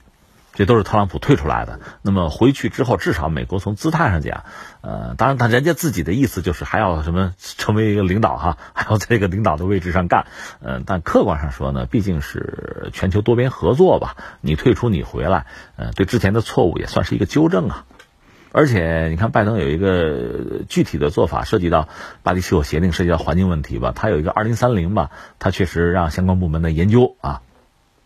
Speaker 2: 这都是特朗普退出来的。那么回去之后，至少美国从姿态上讲，呃，当然他人家自己的意思就是还要什么成为一个领导哈，还要在这个领导的位置上干。嗯，但客观上说呢，毕竟是全球多边合作吧。你退出，你回来，呃，对之前的错误也算是一个纠正啊。而且你看，拜登有一个具体的做法，涉及到巴黎气候协定，涉及到环境问题吧。他有一个二零三零吧，他确实让相关部门的研究啊，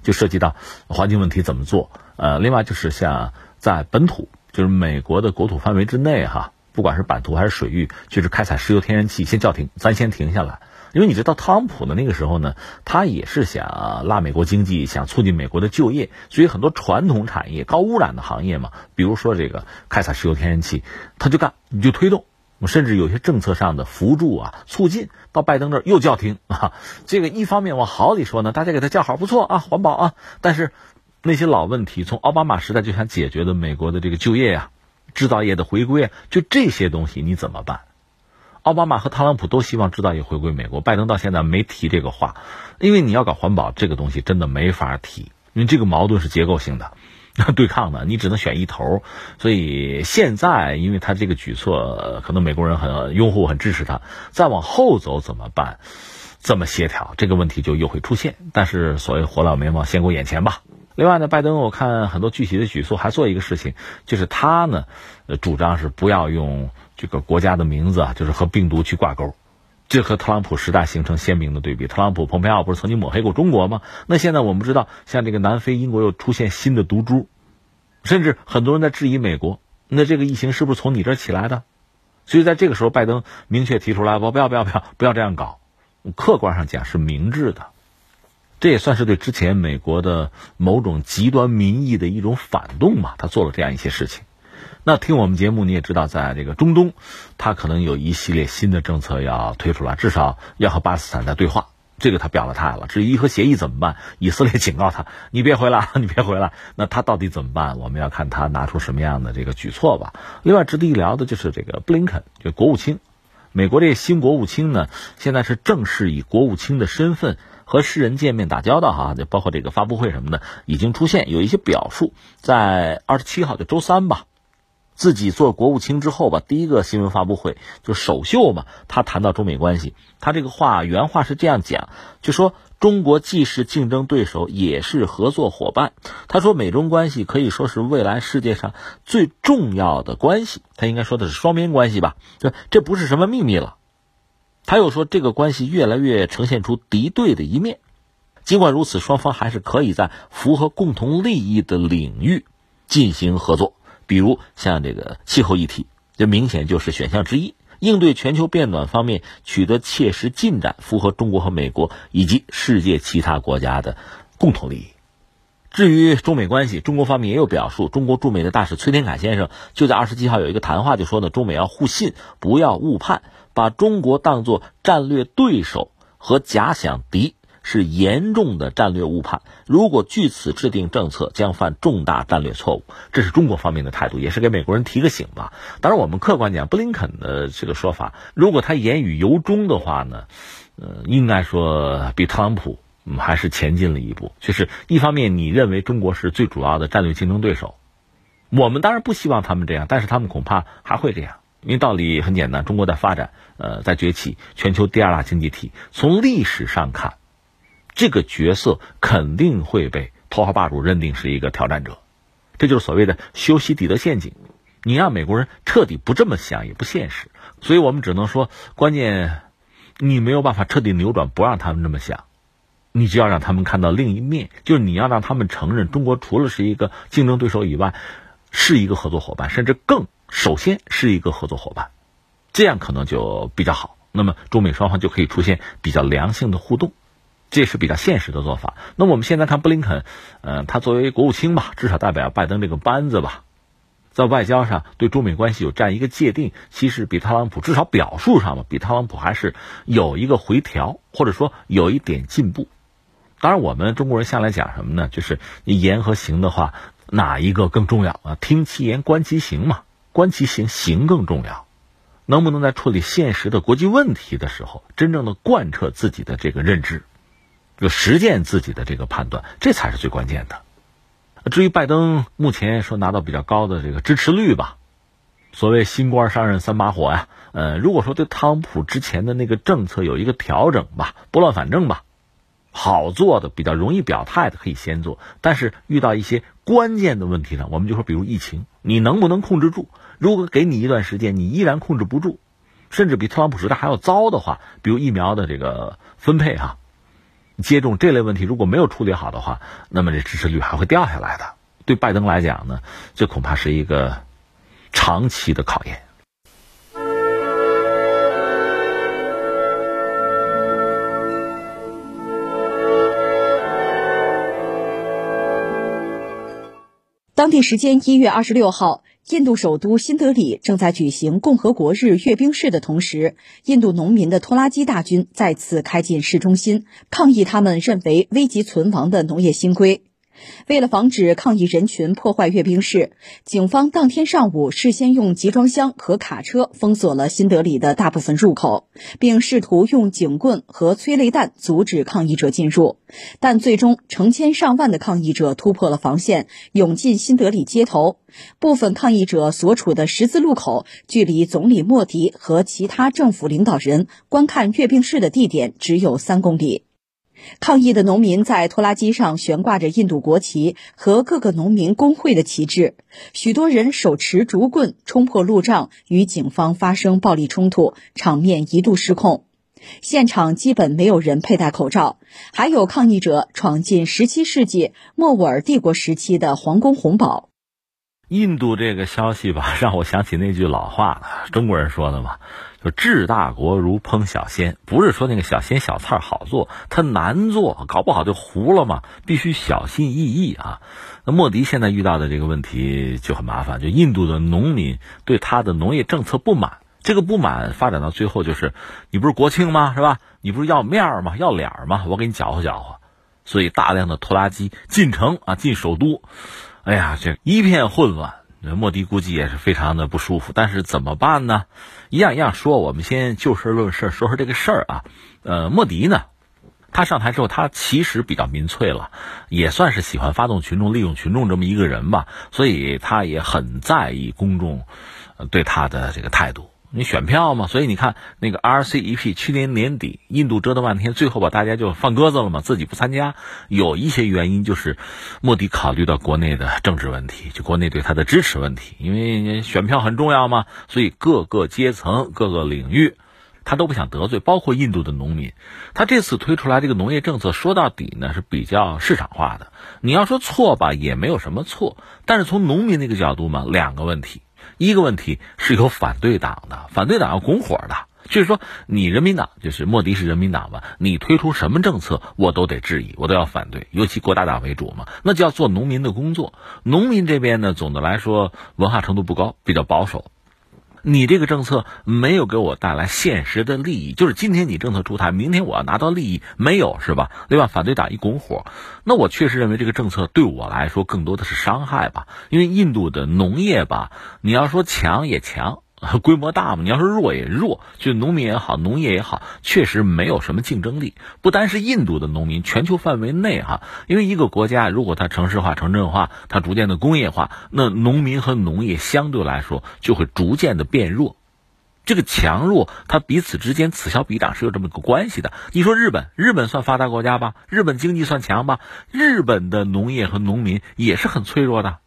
Speaker 2: 就涉及到环境问题怎么做。呃，另外就是像在本土，就是美国的国土范围之内哈，不管是版图还是水域，就是开采石油天然气，先叫停，咱先停下来。因为你知道，特朗普的那个时候呢，他也是想拉美国经济，想促进美国的就业，所以很多传统产业、高污染的行业嘛，比如说这个开采石油天然气，他就干，你就推动，甚至有些政策上的扶助啊、促进，到拜登这儿又叫停啊。这个一方面往好里说呢，大家给他叫好，不错啊，环保啊，但是那些老问题，从奥巴马时代就想解决的美国的这个就业呀、制造业的回归啊，就这些东西你怎么办？奥巴马和特朗普都希望制造业回归美国，拜登到现在没提这个话，因为你要搞环保这个东西真的没法提，因为这个矛盾是结构性的，对抗的，你只能选一头。所以现在，因为他这个举措，可能美国人很拥护、很支持他，再往后走怎么办？怎么协调？这个问题就又会出现。但是所谓火老眉毛先过眼前吧。另外呢，拜登我看很多具体的举措还做一个事情，就是他呢，呃，主张是不要用。这个国家的名字啊，就是和病毒去挂钩，这和特朗普时代形成鲜明的对比。特朗普、蓬佩奥不是曾经抹黑过中国吗？那现在我们知道，像这个南非、英国又出现新的毒株，甚至很多人在质疑美国，那这个疫情是不是从你这起来的？所以在这个时候，拜登明确提出来，我不要、不要、不要、不要这样搞。客观上讲是明智的，这也算是对之前美国的某种极端民意的一种反动嘛。他做了这样一些事情。那听我们节目，你也知道，在这个中东，他可能有一系列新的政策要推出来，至少要和巴勒斯坦在对话，这个他表了态了。至于伊核协议怎么办，以色列警告他，你别回来，你别回来。那他到底怎么办？我们要看他拿出什么样的这个举措吧。另外，值得一聊的就是这个布林肯，就国务卿，美国这个新国务卿呢，现在是正式以国务卿的身份和世人见面打交道哈，就包括这个发布会什么的已经出现，有一些表述，在二十七号就周三吧。自己做国务卿之后吧，第一个新闻发布会就首秀嘛。他谈到中美关系，他这个话原话是这样讲，就说中国既是竞争对手，也是合作伙伴。他说美中关系可以说是未来世界上最重要的关系。他应该说的是双边关系吧？这这不是什么秘密了。他又说这个关系越来越呈现出敌对的一面。尽管如此，双方还是可以在符合共同利益的领域进行合作。比如像这个气候议题，这明显就是选项之一。应对全球变暖方面取得切实进展，符合中国和美国以及世界其他国家的共同利益。至于中美关系，中国方面也有表述。中国驻美的大使崔天凯先生就在二十七号有一个谈话，就说呢，中美要互信，不要误判，把中国当作战略对手和假想敌。是严重的战略误判。如果据此制定政策，将犯重大战略错误。这是中国方面的态度，也是给美国人提个醒吧。当然，我们客观讲，布林肯的这个说法，如果他言语由衷的话呢，呃，应该说比特朗普还是前进了一步。就是一方面，你认为中国是最主要的战略竞争对手，我们当然不希望他们这样，但是他们恐怕还会这样。因为道理很简单，中国在发展，呃，在崛起，全球第二大经济体，从历史上看。这个角色肯定会被头号霸主认定是一个挑战者，这就是所谓的修昔底德陷阱。你让美国人彻底不这么想也不现实，所以我们只能说，关键你没有办法彻底扭转，不让他们这么想，你就要让他们看到另一面，就是你要让他们承认，中国除了是一个竞争对手以外，是一个合作伙伴，甚至更首先是一个合作伙伴，这样可能就比较好。那么中美双方就可以出现比较良性的互动。这是比较现实的做法。那我们现在看布林肯，呃，他作为国务卿吧，至少代表拜登这个班子吧，在外交上对中美关系有这样一个界定，其实比特朗普至少表述上吧，比特朗普还是有一个回调，或者说有一点进步。当然，我们中国人向来讲什么呢？就是言和行的话，哪一个更重要啊？听其言，观其行嘛，观其行，行更重要。能不能在处理现实的国际问题的时候，真正的贯彻自己的这个认知？就实践自己的这个判断，这才是最关键的。至于拜登目前说拿到比较高的这个支持率吧，所谓新官上任三把火呀，呃，如果说对特朗普之前的那个政策有一个调整吧，拨乱反正吧，好做的、比较容易表态的可以先做。但是遇到一些关键的问题呢，我们就说，比如疫情，你能不能控制住？如果给你一段时间，你依然控制不住，甚至比特朗普时代还要糟的话，比如疫苗的这个分配哈、接种这类问题如果没有处理好的话，那么这支持率还会掉下来的。对拜登来讲呢，这恐怕是一个长期的考验。
Speaker 1: 当地时间一月二十六号，印度首都新德里正在举行共和国日阅兵式的同时，印度农民的拖拉机大军再次开进市中心，抗议他们认为危及存亡的农业新规。为了防止抗议人群破坏阅兵式，警方当天上午事先用集装箱和卡车封锁了新德里的大部分入口，并试图用警棍和催泪弹阻止抗议者进入。但最终，成千上万的抗议者突破了防线，涌进新德里街头。部分抗议者所处的十字路口，距离总理莫迪和其他政府领导人观看阅兵式的地点只有三公里。抗议的农民在拖拉机上悬挂着印度国旗和各个农民工会的旗帜，许多人手持竹棍冲破路障，与警方发生暴力冲突，场面一度失控。现场基本没有人佩戴口罩，还有抗议者闯进17世纪莫卧儿帝国时期的皇宫红堡。
Speaker 2: 印度这个消息吧，让我想起那句老话了，中国人说的嘛。就治大国如烹小鲜，不是说那个小鲜小菜好做，它难做，搞不好就糊了嘛。必须小心翼翼啊。那莫迪现在遇到的这个问题就很麻烦，就印度的农民对他的农业政策不满，这个不满发展到最后就是，你不是国庆吗？是吧？你不是要面儿吗？要脸儿吗？我给你搅和搅和。所以大量的拖拉机进城啊，进首都，哎呀，这一片混乱。那莫迪估计也是非常的不舒服，但是怎么办呢？一样一样说，我们先就事论事，说说这个事儿啊。呃，莫迪呢，他上台之后，他其实比较民粹了，也算是喜欢发动群众、利用群众这么一个人吧，所以他也很在意公众对他的这个态度。你选票嘛，所以你看那个 RCEP 去年年底印度折腾半天，最后把大家就放鸽子了嘛，自己不参加。有一些原因就是莫迪考虑到国内的政治问题，就国内对他的支持问题，因为选票很重要嘛，所以各个阶层、各个领域他都不想得罪，包括印度的农民。他这次推出来这个农业政策，说到底呢是比较市场化的。你要说错吧，也没有什么错，但是从农民那个角度嘛，两个问题。一个问题是有反对党的，反对党要拱火的，就是说你人民党就是莫迪是人民党嘛，你推出什么政策我都得质疑，我都要反对，尤其国大党为主嘛，那就要做农民的工作。农民这边呢，总的来说文化程度不高，比较保守。你这个政策没有给我带来现实的利益，就是今天你政策出台，明天我要拿到利益没有是吧？对吧？反对党一拱火，那我确实认为这个政策对我来说更多的是伤害吧。因为印度的农业吧，你要说强也强。规模大嘛？你要说弱也弱，就农民也好，农业也好，确实没有什么竞争力。不单是印度的农民，全球范围内哈，因为一个国家如果它城市化、城镇化，它逐渐的工业化，那农民和农业相对来说就会逐渐的变弱。这个强弱，它彼此之间此消彼长是有这么个关系的。你说日本，日本算发达国家吧？日本经济算强吧？日本的农业和农民也是很脆弱的。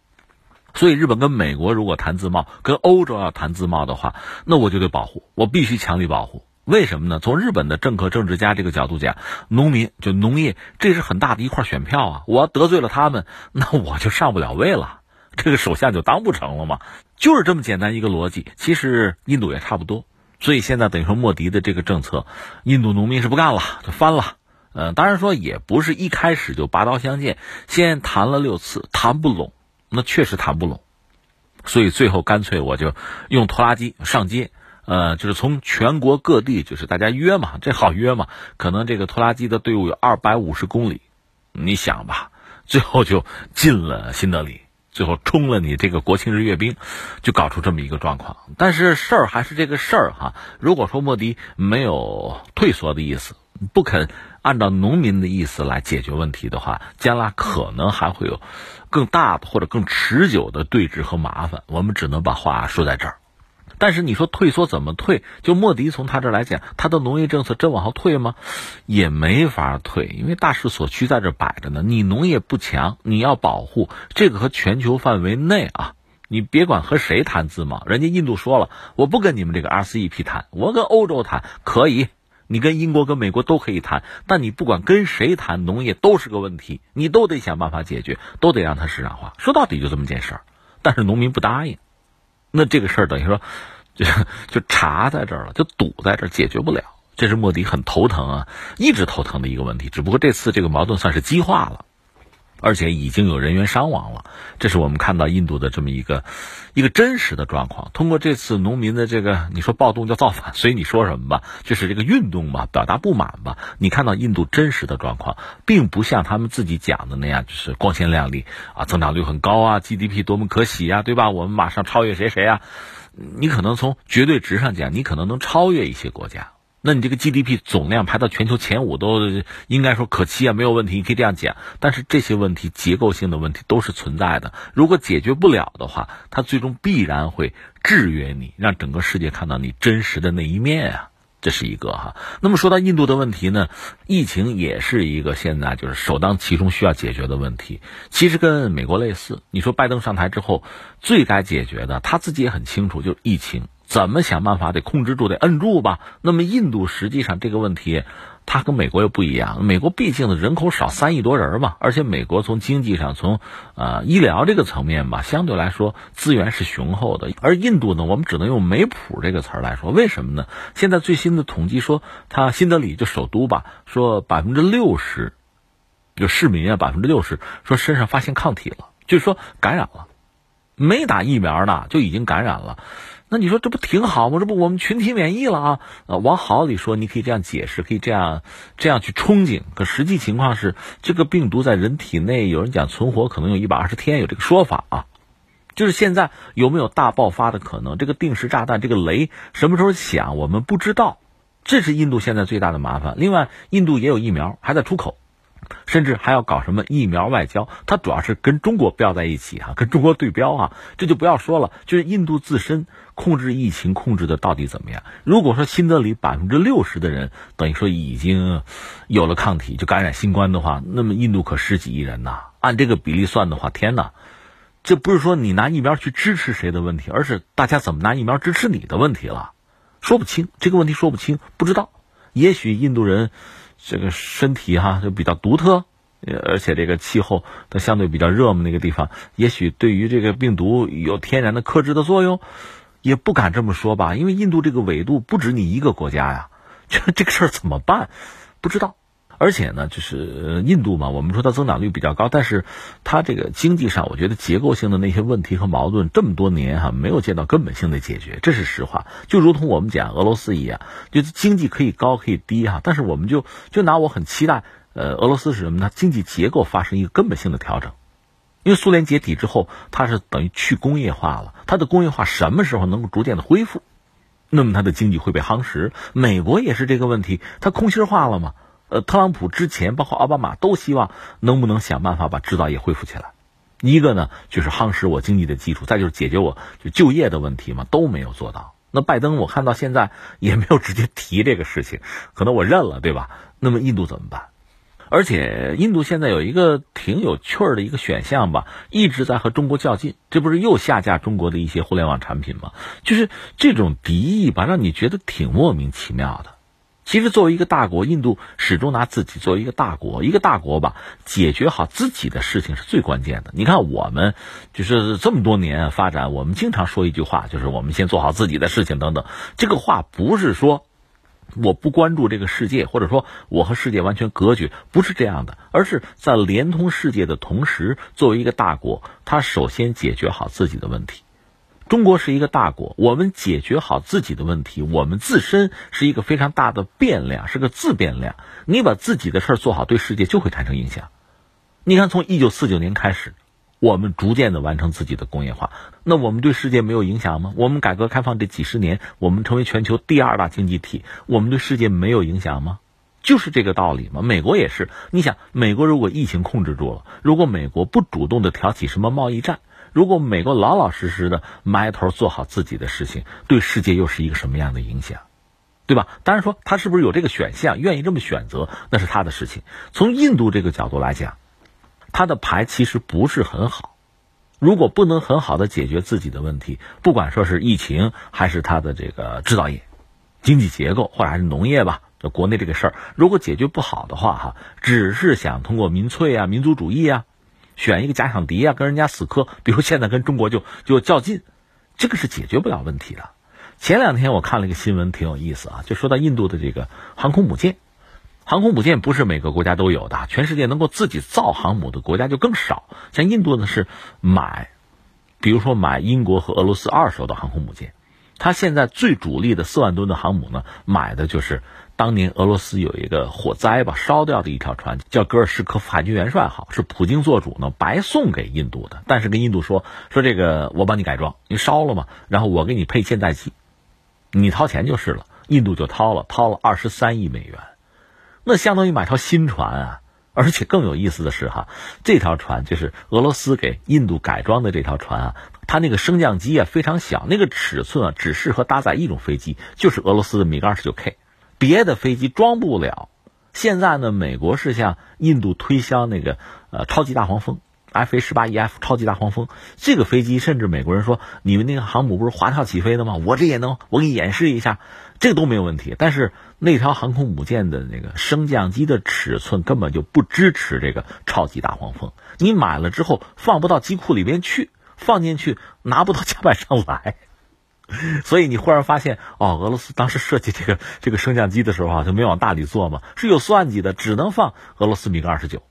Speaker 2: 所以，日本跟美国如果谈自贸，跟欧洲要谈自贸的话，那我就得保护，我必须强力保护。为什么呢？从日本的政客、政治家这个角度讲，农民就农业，这是很大的一块选票啊！我要得罪了他们，那我就上不了位了，这个首相就当不成了嘛。就是这么简单一个逻辑。其实印度也差不多。所以现在等于说莫迪的这个政策，印度农民是不干了，就翻了。嗯，当然说也不是一开始就拔刀相见，先谈了六次，谈不拢。那确实谈不拢，所以最后干脆我就用拖拉机上街，呃，就是从全国各地，就是大家约嘛，这好约嘛。可能这个拖拉机的队伍有二百五十公里，你想吧，最后就进了新德里，最后冲了你这个国庆日阅兵，就搞出这么一个状况。但是事儿还是这个事儿哈。如果说莫迪没有退缩的意思，不肯按照农民的意思来解决问题的话，将来可能还会有。更大的或者更持久的对峙和麻烦，我们只能把话说在这儿。但是你说退缩怎么退？就莫迪从他这来讲，他的农业政策真往后退吗？也没法退，因为大势所趋在这摆着呢。你农业不强，你要保护这个和全球范围内啊，你别管和谁谈自贸，人家印度说了，我不跟你们这个 RCEP 谈，我跟欧洲谈可以，你跟英国、跟美国都可以谈，但你不管跟谁谈，农业都是个问题，你都得想办法解决，都得让它市场化。说到底就这么件事儿，但是农民不答应，那这个事儿等于说就 就查在这儿了，就堵在这儿，解决不了。这是莫迪很头疼啊，一直头疼的一个问题。只不过这次这个矛盾算是激化了。而且已经有人员伤亡了，这是我们看到印度的这么一个一个真实的状况。通过这次农民的这个，你说暴动叫造反，所以你说什么吧，就是这个运动嘛，表达不满吧。你看到印度真实的状况，并不像他们自己讲的那样，就是光鲜亮丽啊，增长率很高啊，GDP 多么可喜呀，对吧？我们马上超越谁谁啊？你可能从绝对值上讲，你可能能超越一些国家。那你这个 GDP 总量排到全球前五都应该说可期啊，没有问题，你可以这样讲。但是这些问题结构性的问题都是存在的，如果解决不了的话，它最终必然会制约你，让整个世界看到你真实的那一面啊，这是一个哈。那么说到印度的问题呢，疫情也是一个现在就是首当其冲需要解决的问题。其实跟美国类似，你说拜登上台之后最该解决的，他自己也很清楚，就是疫情。怎么想办法得控制住，得摁住吧？那么印度实际上这个问题，它跟美国又不一样。美国毕竟的人口少三亿多人嘛，而且美国从经济上、从呃医疗这个层面吧，相对来说资源是雄厚的。而印度呢，我们只能用没谱这个词儿来说，为什么呢？现在最新的统计说，它新德里就首都吧，说百分之六十，就市民啊，百分之六十说身上发现抗体了，就是说感染了，没打疫苗呢就已经感染了。那你说这不挺好吗？这不我们群体免疫了啊？呃，往好里说，你可以这样解释，可以这样这样去憧憬。可实际情况是，这个病毒在人体内，有人讲存活可能有一百二十天，有这个说法啊。就是现在有没有大爆发的可能？这个定时炸弹，这个雷什么时候响，我们不知道。这是印度现在最大的麻烦。另外，印度也有疫苗，还在出口。甚至还要搞什么疫苗外交，它主要是跟中国标在一起哈，跟中国对标啊，这就不要说了。就是印度自身控制疫情控制的到底怎么样？如果说新德里百分之六十的人等于说已经有了抗体，就感染新冠的话，那么印度可十几亿人呐，按这个比例算的话，天哪，这不是说你拿疫苗去支持谁的问题，而是大家怎么拿疫苗支持你的问题了。说不清这个问题，说不清，不知道。也许印度人。这个身体哈就比较独特，而且这个气候它相对比较热嘛，那个地方也许对于这个病毒有天然的克制的作用，也不敢这么说吧，因为印度这个纬度不止你一个国家呀，这这个事儿怎么办？不知道。而且呢，就是印度嘛，我们说它增长率比较高，但是它这个经济上，我觉得结构性的那些问题和矛盾，这么多年哈没有见到根本性的解决，这是实话。就如同我们讲俄罗斯一样，就经济可以高可以低哈，但是我们就就拿我很期待，呃，俄罗斯是什么呢？经济结构发生一个根本性的调整，因为苏联解体之后，它是等于去工业化了，它的工业化什么时候能够逐渐的恢复？那么它的经济会被夯实。美国也是这个问题，它空心化了吗？呃，特朗普之前，包括奥巴马都希望能不能想办法把制造业恢复起来。一个呢，就是夯实我经济的基础；再就是解决我就就业的问题嘛，都没有做到。那拜登，我看到现在也没有直接提这个事情，可能我认了，对吧？那么印度怎么办？而且印度现在有一个挺有趣儿的一个选项吧，一直在和中国较劲，这不是又下架中国的一些互联网产品吗？就是这种敌意吧，让你觉得挺莫名其妙的。其实，作为一个大国，印度始终拿自己作为一个大国，一个大国吧，解决好自己的事情是最关键的。你看，我们就是这么多年发展，我们经常说一句话，就是我们先做好自己的事情等等。这个话不是说我不关注这个世界，或者说我和世界完全隔绝，不是这样的，而是在连通世界的同时，作为一个大国，他首先解决好自己的问题。中国是一个大国，我们解决好自己的问题，我们自身是一个非常大的变量，是个自变量。你把自己的事儿做好，对世界就会产生影响。你看，从一九四九年开始，我们逐渐的完成自己的工业化，那我们对世界没有影响吗？我们改革开放这几十年，我们成为全球第二大经济体，我们对世界没有影响吗？就是这个道理嘛。美国也是，你想，美国如果疫情控制住了，如果美国不主动的挑起什么贸易战。如果美国老老实实的埋头做好自己的事情，对世界又是一个什么样的影响，对吧？当然说他是不是有这个选项，愿意这么选择，那是他的事情。从印度这个角度来讲，他的牌其实不是很好，如果不能很好的解决自己的问题，不管说是疫情还是他的这个制造业、经济结构，或者还是农业吧，就国内这个事儿，如果解决不好的话，哈，只是想通过民粹啊、民族主义啊，选一个假想敌啊，跟人家死磕，比如现在跟中国就就较劲，这个是解决不了问题的。前两天我看了一个新闻，挺有意思啊，就说到印度的这个航空母舰。航空母舰不是每个国家都有的，全世界能够自己造航母的国家就更少。像印度呢是买，比如说买英国和俄罗斯二手的航空母舰。它现在最主力的四万吨的航母呢，买的就是当年俄罗斯有一个火灾吧烧掉的一条船，叫戈尔什科夫海军元帅号，是普京做主呢白送给印度的。但是跟印度说说这个我帮你改装，你烧了嘛，然后我给你配现代机，你掏钱就是了。印度就掏了，掏了二十三亿美元。那相当于买条新船啊！而且更有意思的是哈，这条船就是俄罗斯给印度改装的这条船啊，它那个升降机啊非常小，那个尺寸啊只适合搭载一种飞机，就是俄罗斯的米格二十九 K，别的飞机装不了。现在呢，美国是向印度推销那个呃超级大黄蜂。F A 十八 E F 超级大黄蜂这个飞机，甚至美国人说你们那个航母不是滑跳起飞的吗？我这也能，我给你演示一下，这个都没有问题。但是那条航空母舰的那个升降机的尺寸根本就不支持这个超级大黄蜂，你买了之后放不到机库里边去，放进去拿不到甲板上来，所以你忽然发现哦，俄罗斯当时设计这个这个升降机的时候啊，就没往大里做嘛，是有算计的，只能放俄罗斯米格二十九。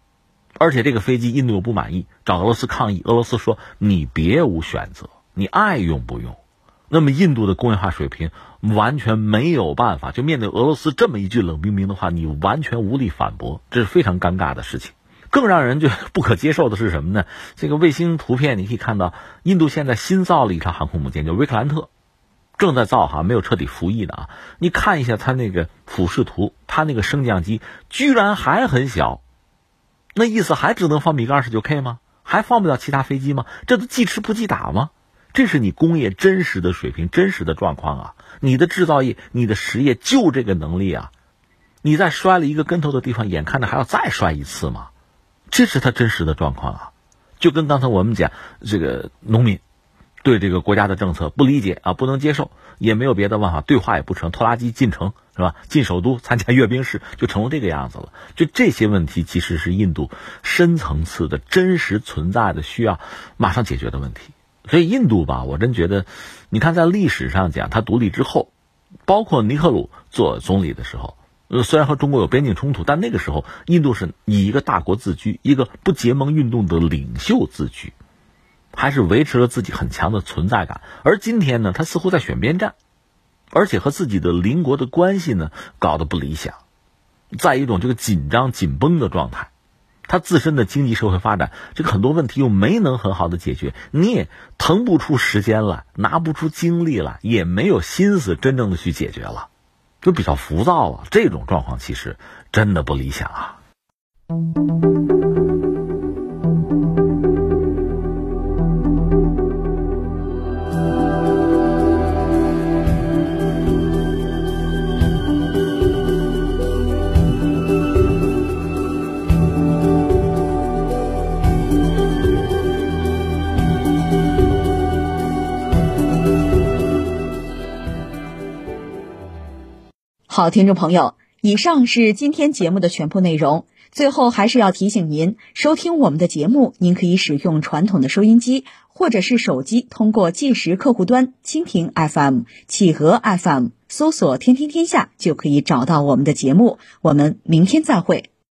Speaker 2: 而且这个飞机印度又不满意，找俄罗斯抗议。俄罗斯说：“你别无选择，你爱用不用。”那么印度的工业化水平完全没有办法，就面对俄罗斯这么一句冷冰冰的话，你完全无力反驳，这是非常尴尬的事情。更让人就 不可接受的是什么呢？这个卫星图片你可以看到，印度现在新造了一条航空母舰，叫维克兰特，正在造哈，没有彻底服役的啊。你看一下它那个俯视图，它那个升降机居然还很小。那意思还只能放米格二十九 K 吗？还放不了其他飞机吗？这都记吃不记打吗？这是你工业真实的水平、真实的状况啊！你的制造业、你的实业就这个能力啊！你在摔了一个跟头的地方，眼看着还要再摔一次吗？这是他真实的状况啊！就跟刚才我们讲这个农民。对这个国家的政策不理解啊，不能接受，也没有别的办法，对话也不成，拖拉机进城是吧？进首都参加阅兵式，就成了这个样子了。就这些问题，其实是印度深层次的真实存在的需要马上解决的问题。所以印度吧，我真觉得，你看在历史上讲，它独立之后，包括尼赫鲁做总理的时候，呃，虽然和中国有边境冲突，但那个时候印度是以一个大国自居，一个不结盟运动的领袖自居。还是维持了自己很强的存在感，而今天呢，他似乎在选边站，而且和自己的邻国的关系呢搞得不理想，在一种这个紧张紧绷的状态，他自身的经济社会发展这个很多问题又没能很好的解决，你也腾不出时间来，拿不出精力来，也没有心思真正的去解决了，就比较浮躁啊，这种状况其实真的不理想啊。
Speaker 1: 好，听众朋友，以上是今天节目的全部内容。最后还是要提醒您，收听我们的节目，您可以使用传统的收音机，或者是手机，通过计时客户端蜻蜓 FM、企鹅 FM 搜索“天天天下”，就可以找到我们的节目。我们明天再会。